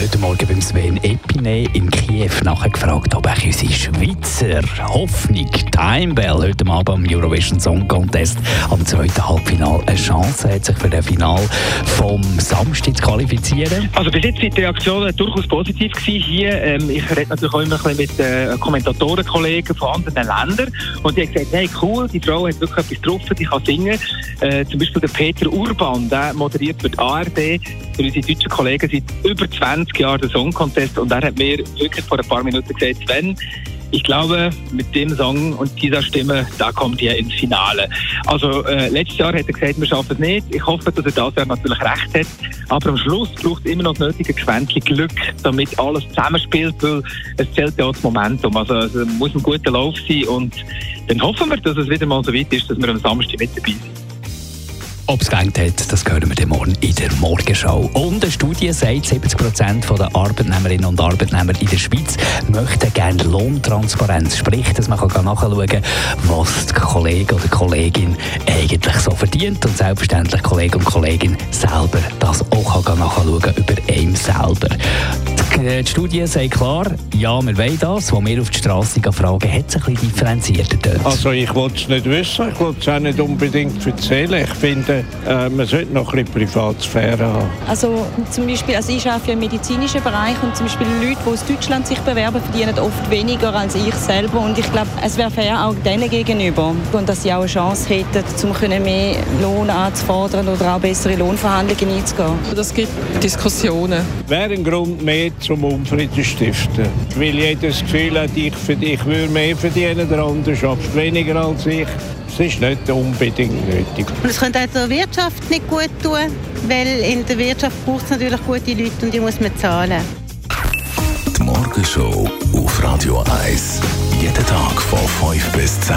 heute Morgen beim Sven Epine in Kiew nachher gefragt, ob auch unsere Schweizer Hoffnung Timebell heute Abend am Eurovision Song Contest am zweiten Halbfinale eine Chance hat, sich für das Finale vom Samstag zu qualifizieren. Also bis jetzt sind die Reaktionen durchaus positiv gewesen hier. Ähm, ich rede natürlich auch immer ein bisschen mit äh, Kommentatorenkollegen von anderen Ländern und die haben gesagt, hey cool, die Frau hat wirklich etwas getroffen, die kann singen. Äh, zum Beispiel der Peter Urban, der moderiert für die ARD, für unsere deutschen Kollegen seit über 20 20 Jahren den Song Contest und er hat mir wirklich vor ein paar Minuten gesagt, Sven, ich glaube, mit dem Song und dieser Stimme, da kommt ihr ins Finale. Also äh, letztes Jahr hat er gesagt, wir schaffen es nicht. Ich hoffe, dass er das Jahr natürlich recht hat. Aber am Schluss braucht es immer noch das nötige Quäntchen Glück, damit alles zusammenspielt, weil es zählt ja auch das Momentum. Also es muss ein guter Lauf sein und dann hoffen wir, dass es wieder mal so weit ist, dass wir am Samstag mit dabei sind. Ob es gelangt hat, das hören wir dann morgen in der Morgenschau. Und eine Studie sagt, 70 Prozent der Arbeitnehmerinnen und Arbeitnehmer in der Schweiz möchten gerne Lohntransparenz. Sprich, dass man kann nachschauen kann, was der Kollege oder Kollegin eigentlich so verdient. Und selbstverständlich Kollege und Kollegin selber das auch kann nachschauen über einen selber. Die Studie sagt klar, ja, wir wollen das. Wo wir auf die Straße fragen, hat es ein bisschen differenzierter dort. Also ich wollte es nicht wissen, ich wollte es auch nicht unbedingt erzählen. Ich finde, äh, man sollte noch ein bisschen Privatsphäre haben. Also zum Beispiel, also ich arbeite im medizinischen Bereich und zum Beispiel Leute, die aus Deutschland sich bewerben, verdienen oft weniger als ich selber und ich glaube, es wäre fair auch denen gegenüber und dass sie auch eine Chance hätten, um mehr Lohn anzufordern oder auch bessere Lohnverhandlungen einzugehen. Das gibt Diskussionen. Wäre ein Grund mehr zum Unfrieden stiften, weil jeder das Gefühl hat, ich, ich würde mehr verdienen, der andere schafft weniger als ich. Das ist nicht unbedingt nötig. Es könnte auch der Wirtschaft nicht gut tun, weil in der Wirtschaft braucht es natürlich gute Leute und die muss man zahlen. Die Morgenshow auf Radio 1. Jeden Tag von 5 bis 10.